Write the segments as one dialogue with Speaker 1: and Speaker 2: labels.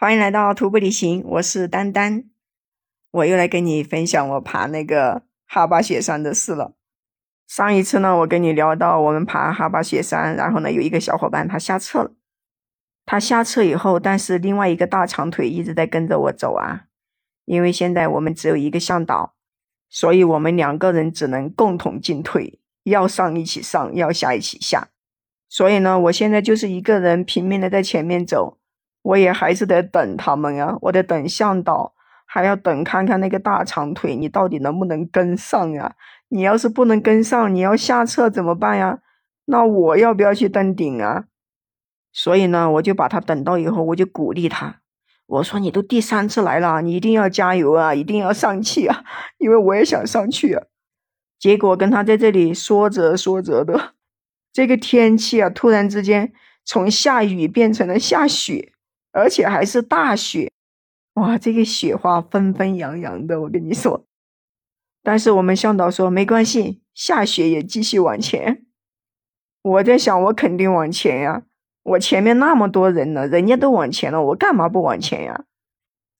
Speaker 1: 欢迎来到徒步旅行，我是丹丹。我又来跟你分享我爬那个哈巴雪山的事了。上一次呢，我跟你聊到我们爬哈巴雪山，然后呢，有一个小伙伴他下撤了。他下车以后，但是另外一个大长腿一直在跟着我走啊。因为现在我们只有一个向导，所以我们两个人只能共同进退，要上一起上，要下一起下。所以呢，我现在就是一个人拼命的在前面走。我也还是得等他们呀，我得等向导，还要等看看那个大长腿，你到底能不能跟上呀？你要是不能跟上，你要下撤怎么办呀？那我要不要去登顶啊？所以呢，我就把他等到以后，我就鼓励他，我说你都第三次来了，你一定要加油啊，一定要上去啊，因为我也想上去啊。结果跟他在这里说着说着的，这个天气啊，突然之间从下雨变成了下雪。而且还是大雪，哇！这个雪花纷纷扬扬的，我跟你说。但是我们向导说没关系，下雪也继续往前。我在想，我肯定往前呀！我前面那么多人呢，人家都往前了，我干嘛不往前呀？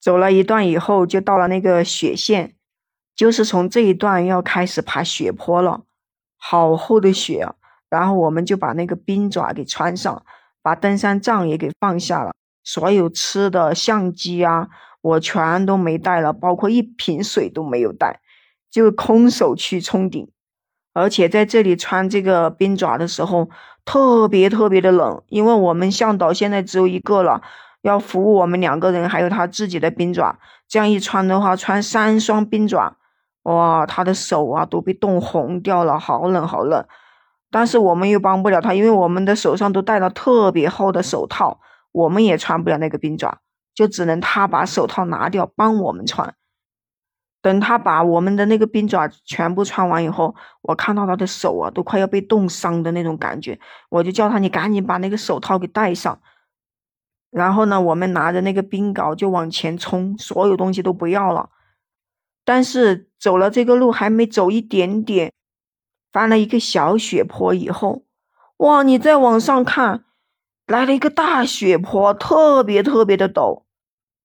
Speaker 1: 走了一段以后，就到了那个雪线，就是从这一段要开始爬雪坡了，好厚的雪啊！然后我们就把那个冰爪给穿上，把登山杖也给放下了。所有吃的相机啊，我全都没带了，包括一瓶水都没有带，就空手去冲顶。而且在这里穿这个冰爪的时候，特别特别的冷，因为我们向导现在只有一个了，要服务我们两个人，还有他自己的冰爪。这样一穿的话，穿三双冰爪，哇，他的手啊都被冻红掉了，好冷好冷。但是我们又帮不了他，因为我们的手上都戴了特别厚的手套。我们也穿不了那个冰爪，就只能他把手套拿掉帮我们穿。等他把我们的那个冰爪全部穿完以后，我看到他的手啊，都快要被冻伤的那种感觉，我就叫他你赶紧把那个手套给戴上。然后呢，我们拿着那个冰镐就往前冲，所有东西都不要了。但是走了这个路还没走一点点，翻了一个小雪坡以后，哇，你再往上看。来了一个大雪坡，特别特别的陡，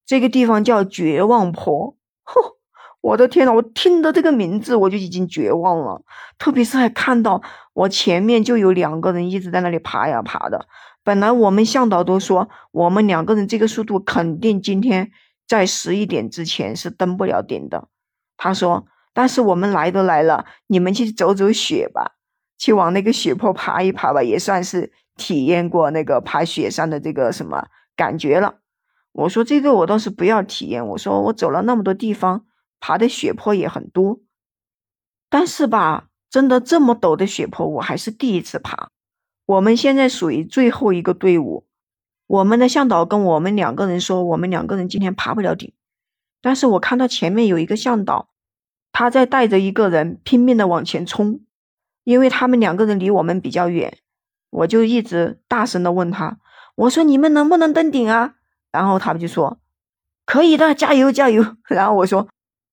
Speaker 1: 这个地方叫绝望坡。吼，我的天呐，我听到这个名字我就已经绝望了。特别是还看到我前面就有两个人一直在那里爬呀爬的。本来我们向导都说，我们两个人这个速度肯定今天在十一点之前是登不了顶的。他说，但是我们来都来了，你们去走走雪吧，去往那个雪坡爬一爬吧，也算是。体验过那个爬雪山的这个什么感觉了？我说这个我倒是不要体验。我说我走了那么多地方，爬的雪坡也很多，但是吧，真的这么陡的雪坡我还是第一次爬。我们现在属于最后一个队伍，我们的向导跟我们两个人说，我们两个人今天爬不了顶。但是我看到前面有一个向导，他在带着一个人拼命的往前冲，因为他们两个人离我们比较远。我就一直大声的问他，我说你们能不能登顶啊？然后他们就说可以的，加油加油。然后我说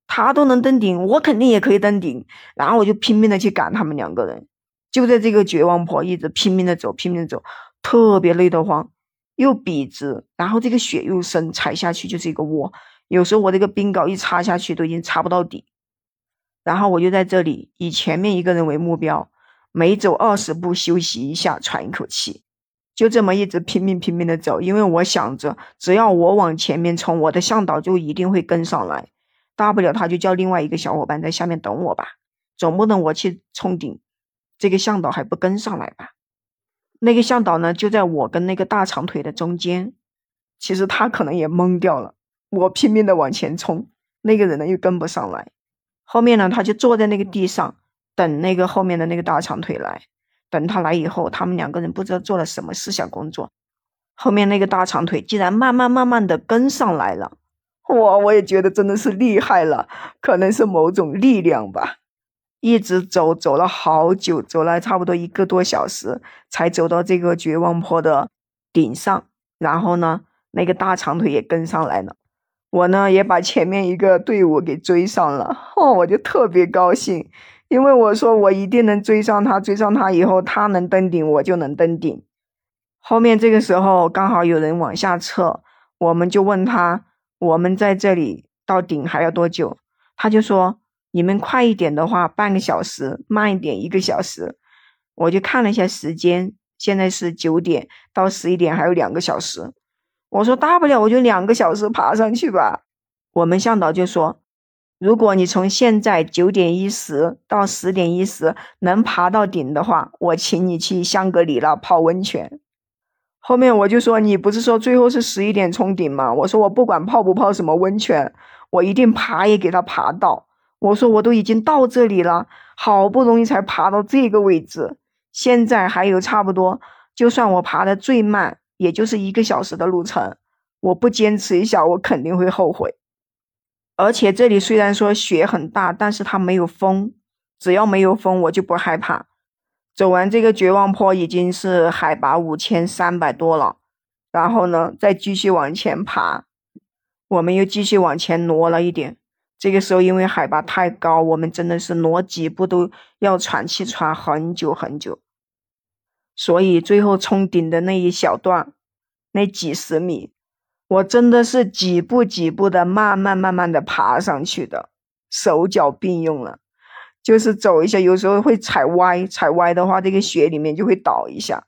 Speaker 1: 他都能登顶，我肯定也可以登顶。然后我就拼命的去赶他们两个人，就在这个绝望坡一直拼命的走，拼命的走，特别累得慌，又笔直，然后这个雪又深，踩下去就是一个窝。有时候我这个冰镐一插下去都已经插不到底。然后我就在这里以前面一个人为目标。每走二十步休息一下，喘一口气，就这么一直拼命拼命的走。因为我想着，只要我往前面冲，我的向导就一定会跟上来。大不了他就叫另外一个小伙伴在下面等我吧，总不能我去冲顶，这个向导还不跟上来吧？那个向导呢，就在我跟那个大长腿的中间。其实他可能也懵掉了，我拼命的往前冲，那个人呢又跟不上来。后面呢，他就坐在那个地上。等那个后面的那个大长腿来，等他来以后，他们两个人不知道做了什么思想工作，后面那个大长腿竟然慢慢慢慢的跟上来了，哇！我也觉得真的是厉害了，可能是某种力量吧。一直走走了好久，走了差不多一个多小时，才走到这个绝望坡的顶上。然后呢，那个大长腿也跟上来了，我呢也把前面一个队伍给追上了，哦，我就特别高兴。因为我说我一定能追上他，追上他以后他能登顶，我就能登顶。后面这个时候刚好有人往下撤，我们就问他，我们在这里到顶还要多久？他就说，你们快一点的话，半个小时；慢一点，一个小时。我就看了一下时间，现在是九点到十一点，还有两个小时。我说大不了我就两个小时爬上去吧。我们向导就说，如果你从现在九点一十到十点一十能爬到顶的话，我请你去香格里拉泡温泉。后面我就说，你不是说最后是十一点冲顶吗？我说我不管泡不泡什么温泉，我一定爬也给他爬到。我说我都已经到这里了，好不容易才爬到这个位置，现在还有差不多，就算我爬的最慢，也就是一个小时的路程，我不坚持一下，我肯定会后悔。而且这里虽然说雪很大，但是它没有风，只要没有风，我就不害怕。走完这个绝望坡已经是海拔五千三百多了，然后呢，再继续往前爬，我们又继续往前挪了一点。这个时候因为海拔太高，我们真的是挪几步都要喘气喘很久很久。所以最后冲顶的那一小段，那几十米，我真的是几步几步的慢慢慢慢的爬上去的，手脚并用了。就是走一下，有时候会踩歪，踩歪的话，这个雪里面就会倒一下，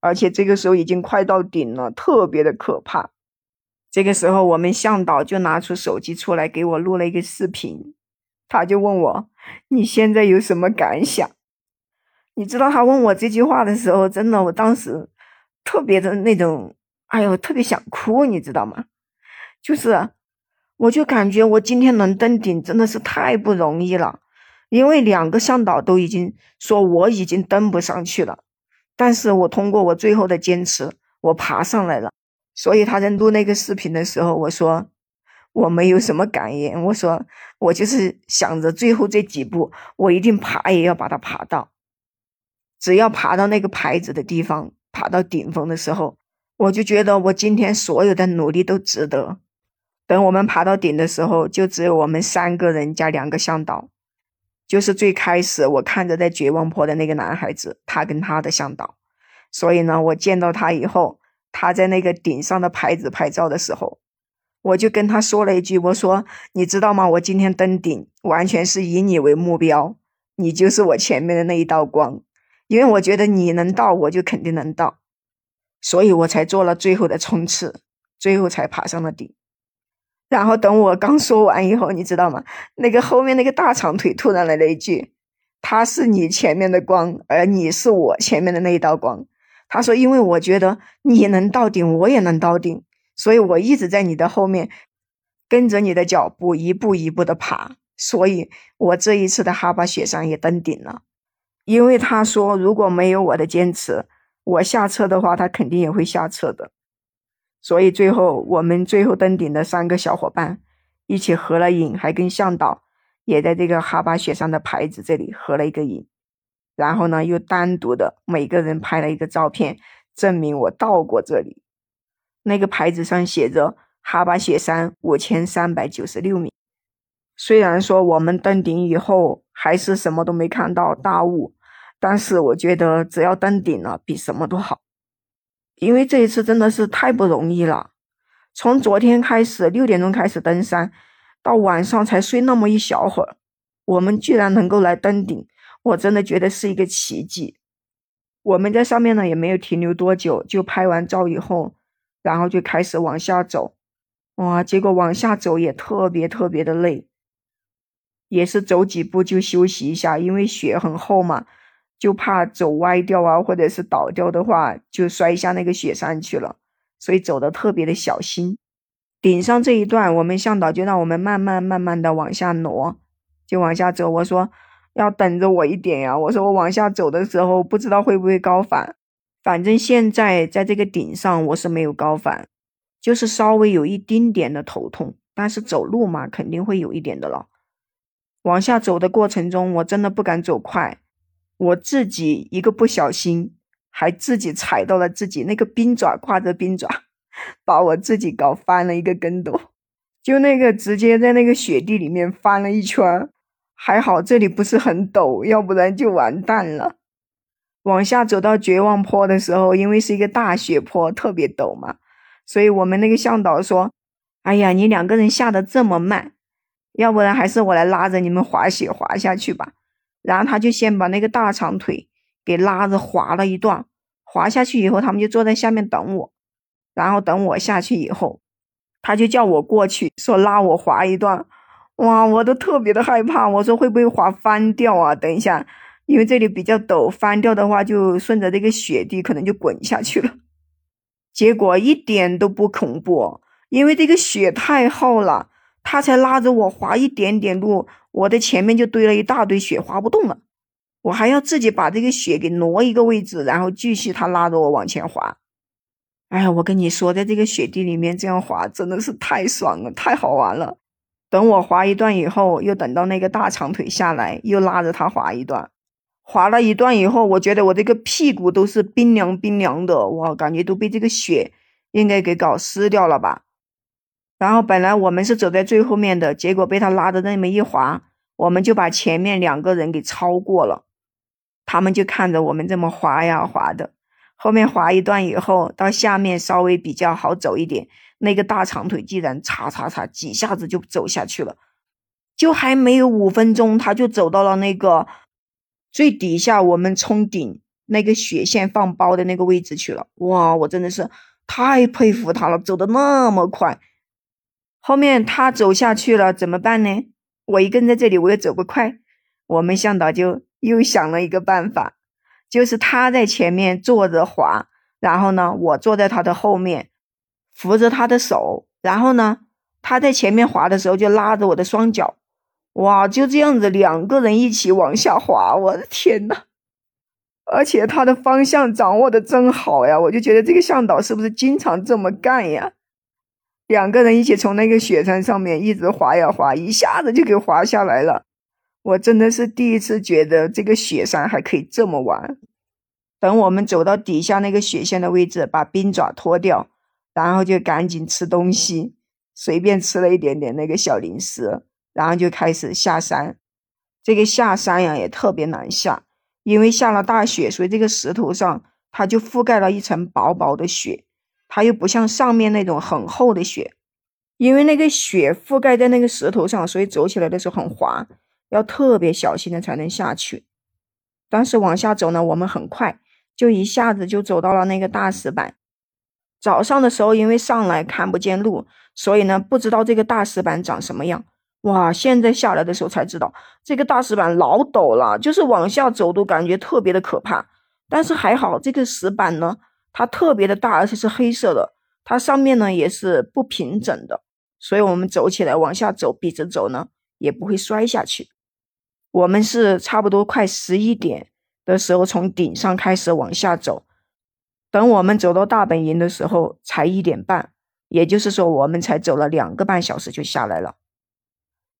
Speaker 1: 而且这个时候已经快到顶了，特别的可怕。这个时候，我们向导就拿出手机出来给我录了一个视频，他就问我：“你现在有什么感想？”你知道他问我这句话的时候，真的，我当时特别的那种，哎呦，特别想哭，你知道吗？就是，我就感觉我今天能登顶，真的是太不容易了。因为两个向导都已经说我已经登不上去了，但是我通过我最后的坚持，我爬上来了。所以他在录那个视频的时候，我说我没有什么感言，我说我就是想着最后这几步，我一定爬也要把它爬到，只要爬到那个牌子的地方，爬到顶峰的时候，我就觉得我今天所有的努力都值得。等我们爬到顶的时候，就只有我们三个人加两个向导。就是最开始我看着在绝望坡的那个男孩子，他跟他的向导，所以呢，我见到他以后，他在那个顶上的牌子拍照的时候，我就跟他说了一句：“我说你知道吗？我今天登顶完全是以你为目标，你就是我前面的那一道光，因为我觉得你能到，我就肯定能到，所以我才做了最后的冲刺，最后才爬上了顶。”然后等我刚说完以后，你知道吗？那个后面那个大长腿突然来了一句：“他是你前面的光，而你是我前面的那一道光。”他说：“因为我觉得你能到顶，我也能到顶，所以我一直在你的后面，跟着你的脚步一步一步的爬。所以我这一次的哈巴雪山也登顶了。因为他说，如果没有我的坚持，我下车的话，他肯定也会下车的。”所以最后，我们最后登顶的三个小伙伴一起合了影，还跟向导也在这个哈巴雪山的牌子这里合了一个影。然后呢，又单独的每个人拍了一个照片，证明我到过这里。那个牌子上写着“哈巴雪山五千三百九十六米”。虽然说我们登顶以后还是什么都没看到大雾，但是我觉得只要登顶了，比什么都好。因为这一次真的是太不容易了，从昨天开始六点钟开始登山，到晚上才睡那么一小会儿，我们居然能够来登顶，我真的觉得是一个奇迹。我们在上面呢也没有停留多久，就拍完照以后，然后就开始往下走，哇，结果往下走也特别特别的累，也是走几步就休息一下，因为雪很厚嘛。就怕走歪掉啊，或者是倒掉的话，就摔下那个雪山去了，所以走的特别的小心。顶上这一段，我们向导就让我们慢慢慢慢的往下挪，就往下走。我说要等着我一点呀，我说我往下走的时候不知道会不会高反，反正现在在这个顶上我是没有高反，就是稍微有一丁点的头痛，但是走路嘛肯定会有一点的了。往下走的过程中，我真的不敢走快。我自己一个不小心，还自己踩到了自己那个冰爪，挂着冰爪，把我自己搞翻了一个跟斗，就那个直接在那个雪地里面翻了一圈，还好这里不是很陡，要不然就完蛋了。往下走到绝望坡的时候，因为是一个大雪坡，特别陡嘛，所以我们那个向导说：“哎呀，你两个人下的这么慢，要不然还是我来拉着你们滑雪滑下去吧。”然后他就先把那个大长腿给拉着滑了一段，滑下去以后，他们就坐在下面等我，然后等我下去以后，他就叫我过去，说拉我滑一段。哇，我都特别的害怕，我说会不会滑翻掉啊？等一下，因为这里比较陡，翻掉的话就顺着这个雪地可能就滚下去了。结果一点都不恐怖，因为这个雪太厚了，他才拉着我滑一点点路，我的前面就堆了一大堆雪，滑不动了。我还要自己把这个雪给挪一个位置，然后继续他拉着我往前滑。哎呀，我跟你说，在这个雪地里面这样滑真的是太爽了，太好玩了。等我滑一段以后，又等到那个大长腿下来，又拉着他滑一段。滑了一段以后，我觉得我这个屁股都是冰凉冰凉的，我感觉都被这个雪应该给搞湿掉了吧。然后本来我们是走在最后面的，结果被他拉的那么一滑，我们就把前面两个人给超过了。他们就看着我们这么滑呀滑的，后面滑一段以后，到下面稍微比较好走一点。那个大长腿竟然嚓嚓嚓几下子就走下去了，就还没有五分钟，他就走到了那个最底下我们冲顶那个雪线放包的那个位置去了。哇，我真的是太佩服他了，走的那么快。后面他走下去了怎么办呢？我一个人在这里，我也走不快。我们向导就又想了一个办法，就是他在前面坐着滑，然后呢，我坐在他的后面。扶着他的手，然后呢，他在前面滑的时候就拉着我的双脚，哇，就这样子两个人一起往下滑，我的天呐！而且他的方向掌握的真好呀，我就觉得这个向导是不是经常这么干呀？两个人一起从那个雪山上面一直滑呀滑，一下子就给滑下来了。我真的是第一次觉得这个雪山还可以这么玩。等我们走到底下那个雪线的位置，把冰爪脱掉。然后就赶紧吃东西，随便吃了一点点那个小零食，然后就开始下山。这个下山呀也特别难下，因为下了大雪，所以这个石头上它就覆盖了一层薄薄的雪，它又不像上面那种很厚的雪。因为那个雪覆盖在那个石头上，所以走起来的时候很滑，要特别小心的才能下去。但是往下走呢，我们很快就一下子就走到了那个大石板。早上的时候，因为上来看不见路，所以呢不知道这个大石板长什么样。哇，现在下来的时候才知道，这个大石板老陡了，就是往下走都感觉特别的可怕。但是还好，这个石板呢，它特别的大，而且是黑色的，它上面呢也是不平整的，所以我们走起来往下走，笔直走呢也不会摔下去。我们是差不多快十一点的时候从顶上开始往下走。等我们走到大本营的时候，才一点半，也就是说，我们才走了两个半小时就下来了。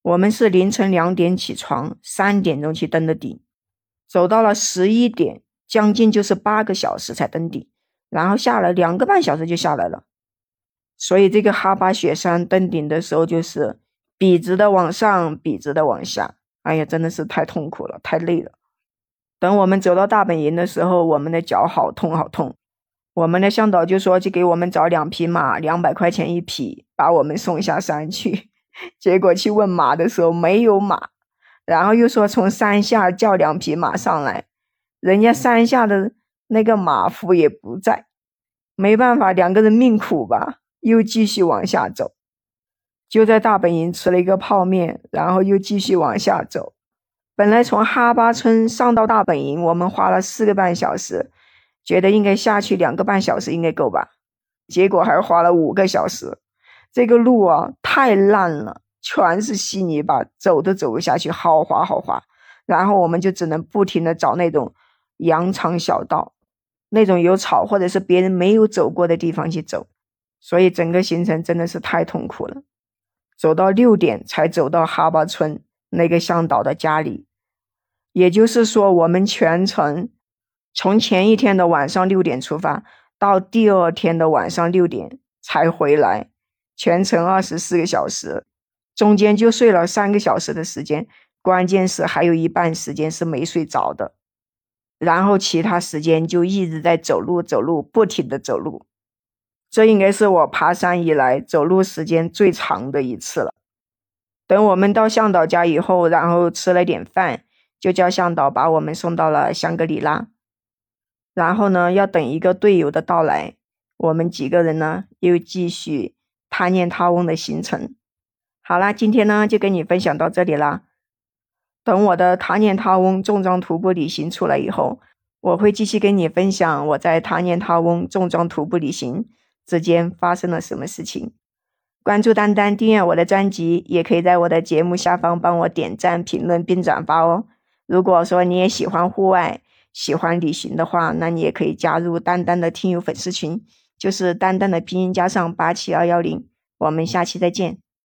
Speaker 1: 我们是凌晨两点起床，三点钟去登的顶，走到了十一点，将近就是八个小时才登顶，然后下来两个半小时就下来了。所以这个哈巴雪山登顶的时候，就是笔直的往上，笔直的往下，哎呀，真的是太痛苦了，太累了。等我们走到大本营的时候，我们的脚好痛，好痛。我们的向导就说去给我们找两匹马，两百块钱一匹，把我们送下山去。结果去问马的时候没有马，然后又说从山下叫两匹马上来，人家山下的那个马夫也不在，没办法，两个人命苦吧，又继续往下走。就在大本营吃了一个泡面，然后又继续往下走。本来从哈巴村上到大本营，我们花了四个半小时。觉得应该下去两个半小时应该够吧，结果还花了五个小时。这个路啊太烂了，全是稀泥巴，走都走不下去，好滑好滑。然后我们就只能不停的找那种羊肠小道，那种有草或者是别人没有走过的地方去走。所以整个行程真的是太痛苦了。走到六点才走到哈巴村那个向导的家里，也就是说我们全程。从前一天的晚上六点出发，到第二天的晚上六点才回来，全程二十四个小时，中间就睡了三个小时的时间，关键是还有一半时间是没睡着的，然后其他时间就一直在走路走路，不停的走路。这应该是我爬山以来走路时间最长的一次了。等我们到向导家以后，然后吃了点饭，就叫向导把我们送到了香格里拉。然后呢，要等一个队友的到来，我们几个人呢又继续他念他翁的行程。好啦，今天呢就跟你分享到这里啦。等我的他念他翁重装徒步旅行出来以后，我会继续跟你分享我在他念他翁重装徒步旅行之间发生了什么事情。关注丹丹，订阅我的专辑，也可以在我的节目下方帮我点赞、评论并转发哦。如果说你也喜欢户外、喜欢旅行的话，那你也可以加入丹丹的听友粉丝群，就是丹丹的拼音加上八七二幺零。我们下期再见。